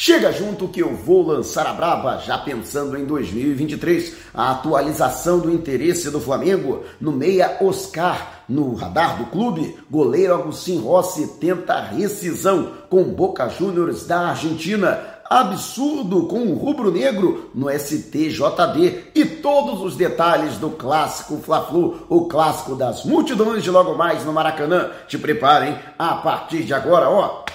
Chega junto que eu vou lançar a braba, já pensando em 2023, a atualização do interesse do Flamengo no meia Oscar, no radar do clube, goleiro Agustin Rossi tenta rescisão com Boca Juniors da Argentina, absurdo com o rubro-negro no STJD e todos os detalhes do clássico Fla-Flu, o clássico das multidões de logo mais no Maracanã. Te preparem a partir de agora, ó.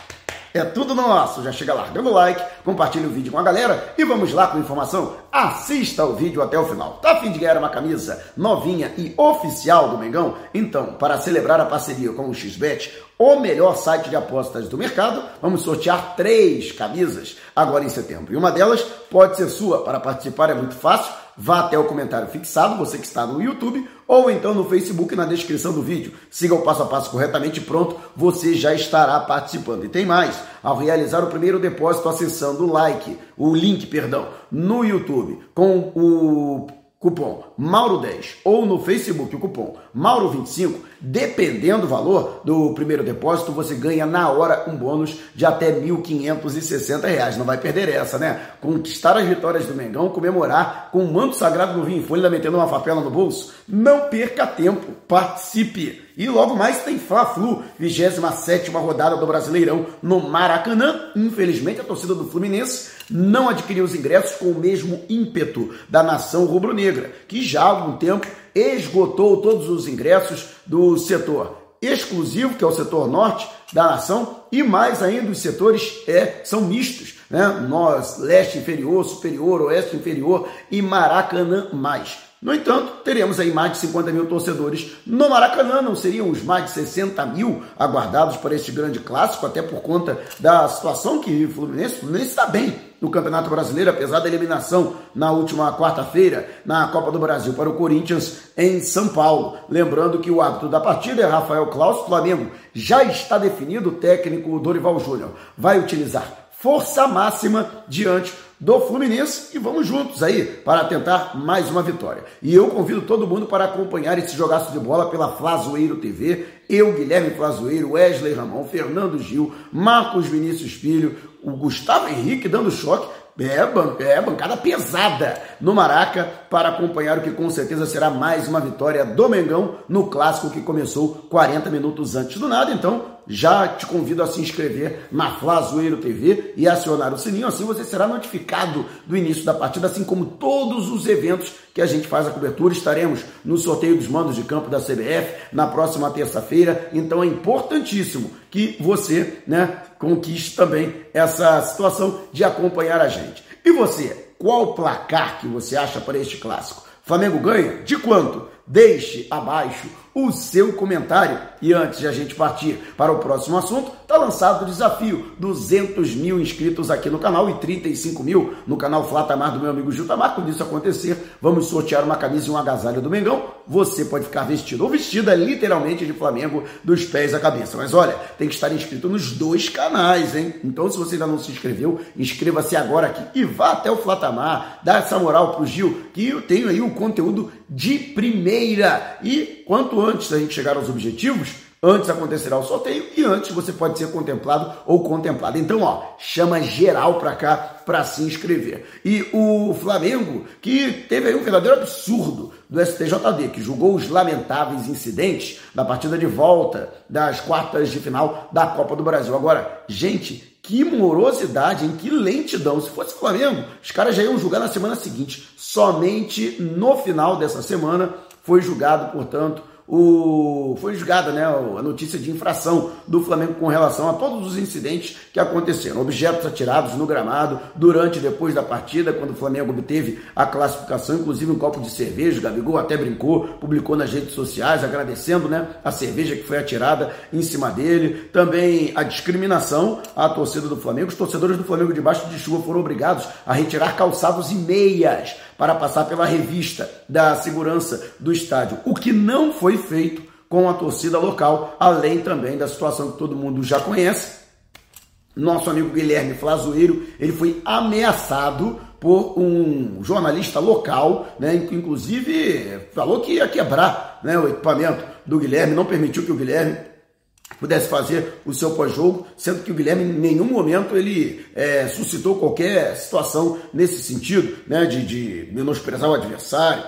É tudo nosso. Já chega largando o like, compartilha o vídeo com a galera e vamos lá com informação. Assista o vídeo até o final. Tá a fim de ganhar uma camisa novinha e oficial do Mengão? Então, para celebrar a parceria com o XBET, o melhor site de apostas do mercado, vamos sortear três camisas agora em setembro. E uma delas pode ser sua. Para participar é muito fácil vá até o comentário fixado, você que está no YouTube, ou então no Facebook na descrição do vídeo. Siga o passo a passo corretamente pronto, você já estará participando. E tem mais, ao realizar o primeiro depósito acessando o like, o link, perdão, no YouTube com o cupom Mauro10 ou no Facebook o cupom Mauro25, dependendo do valor do primeiro depósito, você ganha na hora um bônus de até R$ 1.560. Não vai perder essa, né? Conquistar as vitórias do Mengão, comemorar com o manto sagrado no vinho em folha, metendo uma papela no bolso. Não perca tempo, participe! E logo mais tem Fla-Flu, 27 rodada do Brasileirão no Maracanã. Infelizmente, a torcida do Fluminense não adquiriu os ingressos com o mesmo ímpeto da nação rubro-negra, que já há algum tempo esgotou todos os ingressos do setor exclusivo, que é o setor norte da nação, e mais ainda os setores é, são mistos, né? Nós, leste inferior, superior, oeste inferior e Maracanã mais. No entanto, teremos aí mais de 50 mil torcedores no Maracanã, não seriam os mais de 60 mil aguardados para este grande clássico, até por conta da situação que o Fluminense, Fluminense está bem no Campeonato Brasileiro, apesar da eliminação na última quarta-feira na Copa do Brasil para o Corinthians em São Paulo. Lembrando que o árbitro da partida é Rafael Klaus, Flamengo já está definido, o técnico Dorival Júnior vai utilizar força máxima diante do Fluminense e vamos juntos aí para tentar mais uma vitória. E eu convido todo mundo para acompanhar esse jogaço de bola pela Flazoeiro TV. Eu, Guilherme Flazoeiro, Wesley Ramon, Fernando Gil, Marcos Vinícius Filho, o Gustavo Henrique dando choque. É, é bancada pesada no Maraca para acompanhar o que com certeza será mais uma vitória do Mengão no clássico que começou 40 minutos antes do nada. Então, já te convido a se inscrever na Flazoeiro TV e acionar o sininho, assim você será notificado do início da partida, assim como todos os eventos que a gente faz a cobertura. Estaremos no sorteio dos mandos de campo da CBF na próxima terça-feira, então é importantíssimo que você né, conquiste também essa situação de acompanhar a gente. E você, qual placar que você acha para este clássico? Flamengo ganha? De quanto? Deixe abaixo o seu comentário. E antes de a gente partir para o próximo assunto, está lançado o desafio: 200 mil inscritos aqui no canal e 35 mil no canal Flatamar do meu amigo Jutamar. Quando isso acontecer, vamos sortear uma camisa e um agasalho do Mengão. Você pode ficar vestido ou vestida literalmente de Flamengo dos pés à cabeça. Mas olha, tem que estar inscrito nos dois canais, hein? Então, se você ainda não se inscreveu, inscreva-se agora aqui e vá até o Flatamar, dá essa moral pro Gil, que eu tenho aí um conteúdo de primeira. E quanto antes da gente chegar aos objetivos, antes acontecerá o sorteio e antes você pode ser contemplado ou contemplado. Então, ó, chama geral para cá para se inscrever. E o Flamengo, que teve aí um verdadeiro absurdo do STJD, que julgou os lamentáveis incidentes da partida de volta das quartas de final da Copa do Brasil. Agora, gente, que morosidade, em que lentidão. Se fosse Flamengo, os caras já iam julgar na semana seguinte. Somente no final dessa semana foi julgado, portanto, o, foi julgada né, a notícia de infração do Flamengo com relação a todos os incidentes que aconteceram. Objetos atirados no gramado durante e depois da partida, quando o Flamengo obteve a classificação, inclusive um copo de cerveja. O Gabigol até brincou, publicou nas redes sociais, agradecendo né, a cerveja que foi atirada em cima dele. Também a discriminação à torcida do Flamengo. Os torcedores do Flamengo debaixo de chuva foram obrigados a retirar calçados e meias para passar pela revista da segurança do estádio, o que não foi feito com a torcida local, além também da situação que todo mundo já conhece. Nosso amigo Guilherme Flazoeiro, ele foi ameaçado por um jornalista local, né, inclusive falou que ia quebrar né, o equipamento do Guilherme, não permitiu que o Guilherme pudesse fazer o seu pós-jogo, sendo que o Guilherme em nenhum momento ele é, suscitou qualquer situação nesse sentido, né, de, de menosprezar o adversário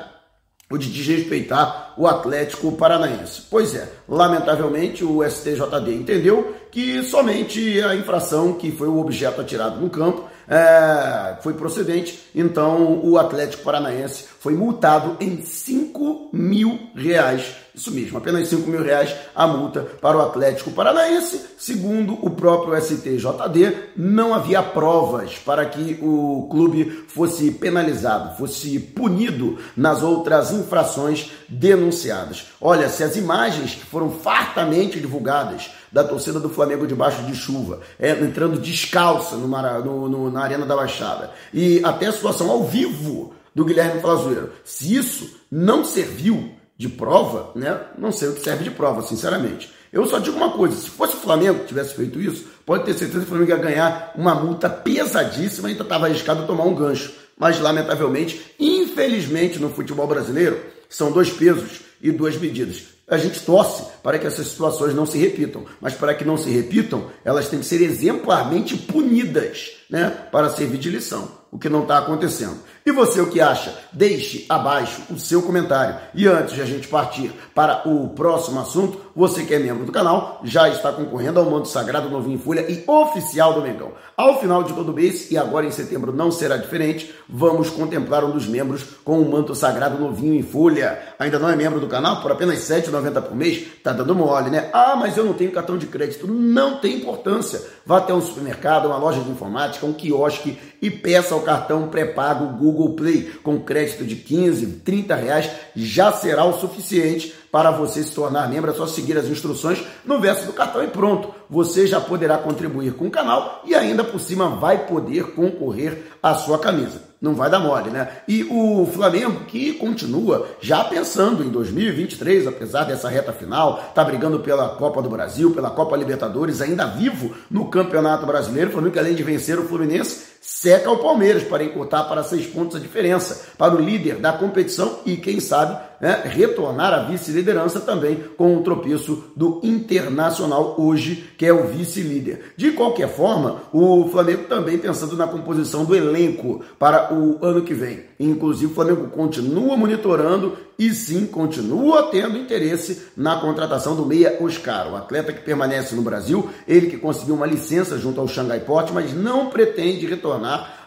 ou de desrespeitar o Atlético Paranaense. Pois é, lamentavelmente o STJD entendeu que somente a infração que foi o objeto atirado no campo é, foi procedente, então o Atlético Paranaense foi multado em 5 mil reais. Isso mesmo, apenas 5 mil reais a multa para o Atlético Paranaense. Segundo o próprio STJD, não havia provas para que o clube fosse penalizado, fosse punido nas outras infrações denunciadas. Olha, se as imagens que foram fartamente divulgadas da torcida do Flamengo debaixo de chuva, é, entrando descalça no, no, no, na Arena da Baixada, e até a situação ao vivo do Guilherme Flazueiro. Se isso não serviu de prova, né? Não sei o que serve de prova, sinceramente. Eu só digo uma coisa: se fosse o Flamengo que tivesse feito isso, pode ter certeza que o Flamengo ia ganhar uma multa pesadíssima e ainda estava arriscado a tomar um gancho. Mas, lamentavelmente, infelizmente, no futebol brasileiro, são dois pesos e duas medidas. A gente torce para que essas situações não se repitam, mas para que não se repitam, elas têm que ser exemplarmente punidas, né, para servir de lição, o que não está acontecendo. E você o que acha? Deixe abaixo o seu comentário. E antes de a gente partir para o próximo assunto, você que é membro do canal já está concorrendo ao manto sagrado novinho em folha e oficial do Mengão. Ao final de todo mês, e agora em setembro não será diferente, vamos contemplar um dos membros com o manto sagrado novinho em folha. Ainda não é membro do canal? Por apenas R$ 7,90 por mês? Tá dando mole, né? Ah, mas eu não tenho cartão de crédito. Não tem importância. Vá até um supermercado, uma loja de informática, um quiosque e peça o cartão pré-pago Google Play com crédito de 15, 30 reais. Já será o suficiente para você se tornar membro. É só seguir as instruções no verso do cartão e pronto. Você já poderá contribuir com o canal e ainda por cima vai poder concorrer à sua camisa não vai dar mole, né? E o Flamengo, que continua já pensando em 2023, apesar dessa reta final, tá brigando pela Copa do Brasil, pela Copa Libertadores, ainda vivo no Campeonato Brasileiro. O Flamengo, que além de vencer o Fluminense, seca o Palmeiras para encurtar para seis pontos a diferença para o líder da competição e, quem sabe, né, retornar à vice-liderança também com o tropeço do Internacional hoje, que é o vice-líder. De qualquer forma, o Flamengo também pensando na composição do elenco para o ano que vem. Inclusive, o Flamengo continua monitorando e sim continua tendo interesse na contratação do meia Oscar, o atleta que permanece no Brasil, ele que conseguiu uma licença junto ao Shanghai Port, mas não pretende retornar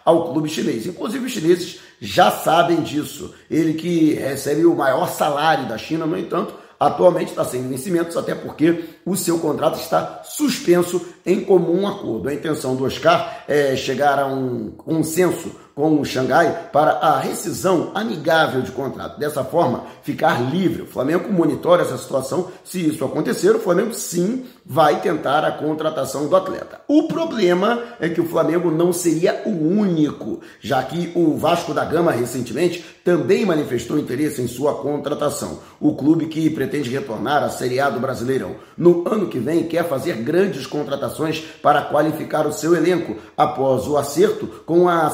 ao clube chinês. Inclusive os chineses já sabem disso. Ele que recebe o maior salário da China, no entanto, atualmente está sem vencimentos, até porque o seu contrato está suspenso em comum acordo. A intenção do Oscar é chegar a um consenso com o Xangai para a rescisão amigável de contrato. Dessa forma, ficar livre. O Flamengo monitora essa situação. Se isso acontecer, o Flamengo sim vai tentar a contratação do atleta. O problema é que o Flamengo não seria o único, já que o Vasco da Gama recentemente também manifestou interesse em sua contratação. O clube que pretende retornar à Série A do Brasileirão no ano que vem quer fazer grandes contratações para qualificar o seu elenco após o acerto com a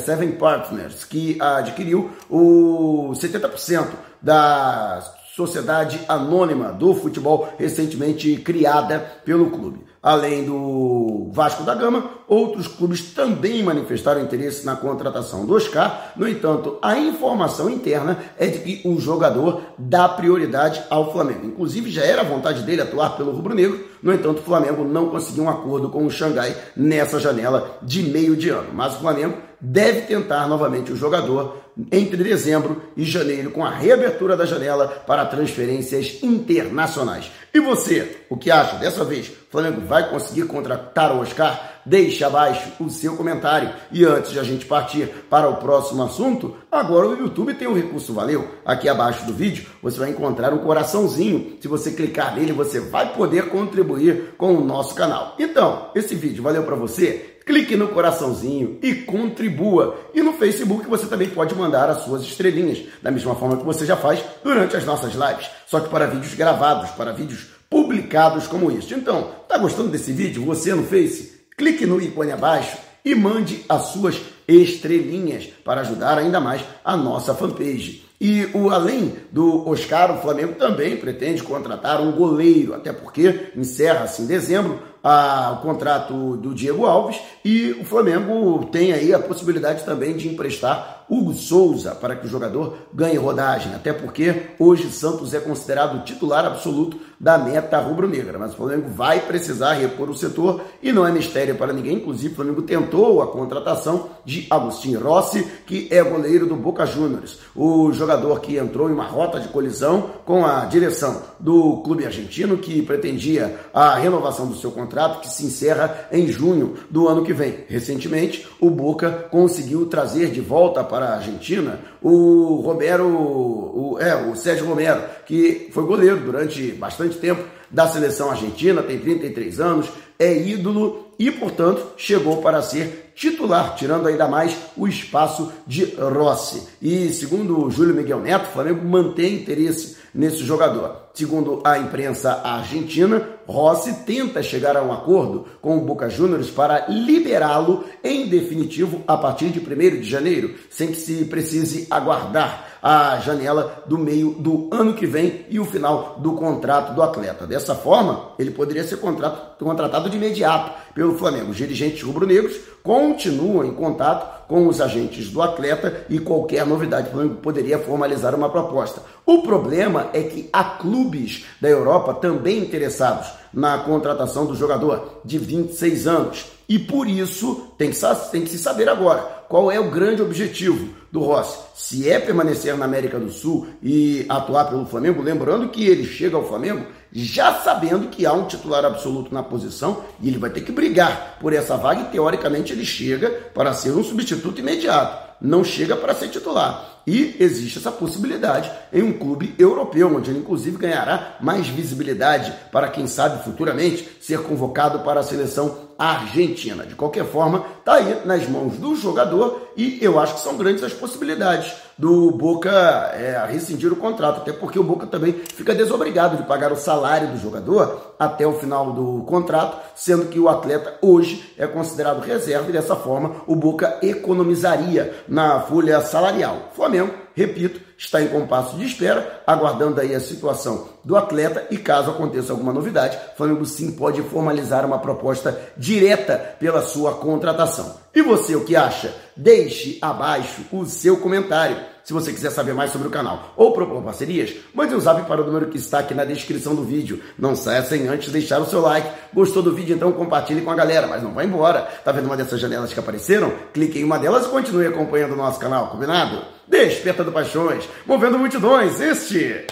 777 Partners, que adquiriu o 70% da sociedade anônima do futebol recentemente criada pelo clube. Além do Vasco da Gama, outros clubes também manifestaram interesse na contratação do Oscar. No entanto, a informação interna é de que o jogador dá prioridade ao Flamengo. Inclusive, já era vontade dele atuar pelo rubro-negro. No entanto, o Flamengo não conseguiu um acordo com o Xangai nessa janela de meio de ano. Mas o Flamengo deve tentar novamente o jogador entre dezembro e janeiro com a reabertura da janela para transferências internacionais. E você, o que acha? Dessa vez, Flamengo vai conseguir contratar o Oscar? Deixe abaixo o seu comentário. E antes de a gente partir para o próximo assunto, agora o YouTube tem um recurso valeu. Aqui abaixo do vídeo você vai encontrar um coraçãozinho. Se você clicar nele, você vai poder contribuir com o nosso canal. Então, esse vídeo valeu para você? Clique no coraçãozinho e contribua. E no Facebook você também pode mandar as suas estrelinhas, da mesma forma que você já faz durante as nossas lives, só que para vídeos gravados, para vídeos publicados como este. Então, tá gostando desse vídeo? Você no Face? Clique no ícone abaixo e mande as suas estrelinhas para ajudar ainda mais a nossa fanpage. E o além do Oscar, o Flamengo também pretende contratar um goleiro, até porque encerra-se em dezembro a, o contrato do Diego Alves e o Flamengo tem aí a possibilidade também de emprestar Hugo Souza para que o jogador ganhe rodagem, até porque hoje Santos é considerado titular absoluto da meta rubro-negra, mas o Flamengo vai precisar repor o setor e não é mistério para ninguém, inclusive o Flamengo tentou a contratação de Agostinho Rossi, que é goleiro do Boca Juniors, o jogador que entrou em uma rota de colisão com a direção do clube argentino que pretendia a renovação do seu contrato que se encerra em junho do ano que vem. Recentemente, o Boca conseguiu trazer de volta para para a Argentina, o Romero, o, é, o Sérgio Romero, que foi goleiro durante bastante tempo da seleção argentina, tem 33 anos, é ídolo e, portanto, chegou para ser titular, tirando ainda mais o espaço de Rossi. E segundo o Júlio Miguel Neto, o Flamengo mantém interesse nesse jogador. Segundo a imprensa argentina, Rossi tenta chegar a um acordo com o Boca Juniors para liberá-lo em definitivo a partir de 1 de janeiro, sem que se precise aguardar a janela do meio do ano que vem e o final do contrato do atleta. Dessa forma, ele poderia ser contratado de imediato pelo Flamengo. Os dirigentes rubro-negros continuam em contato com os agentes do atleta e qualquer novidade, o Flamengo poderia formalizar uma proposta. O problema é que há clubes da Europa também interessados na contratação do jogador de 26 anos. E por isso tem que, tem que se saber agora qual é o grande objetivo do Rossi. Se é permanecer na América do Sul e atuar pelo Flamengo, lembrando que ele chega ao Flamengo já sabendo que há um titular absoluto na posição e ele vai ter que brigar por essa vaga e teoricamente ele chega para ser um substituto imediato, não chega para ser titular. E existe essa possibilidade em um clube europeu, onde ele inclusive ganhará mais visibilidade para quem sabe futuramente ser convocado para a seleção argentina. De qualquer forma, está aí nas mãos do jogador e eu acho que são grandes as possibilidades do Boca é, rescindir o contrato, até porque o Boca também fica desobrigado de pagar o salário do jogador até o final do contrato, sendo que o atleta hoje é considerado reserva e dessa forma o Boca economizaria na folha salarial. Flamengo, repito, está em compasso de espera, aguardando aí a situação do atleta e caso aconteça alguma novidade, o Flamengo sim pode formalizar uma proposta direta pela sua contratação. E você o que acha? Deixe abaixo o seu comentário. Se você quiser saber mais sobre o canal ou propor parcerias, mande um zap para o número que está aqui na descrição do vídeo. Não saia sem antes deixar o seu like. Gostou do vídeo? Então compartilhe com a galera, mas não vai embora. Tá vendo uma dessas janelas que apareceram? Clique em uma delas e continue acompanhando o nosso canal, combinado? Despertando paixões, movendo multidões, este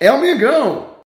é o Mengão!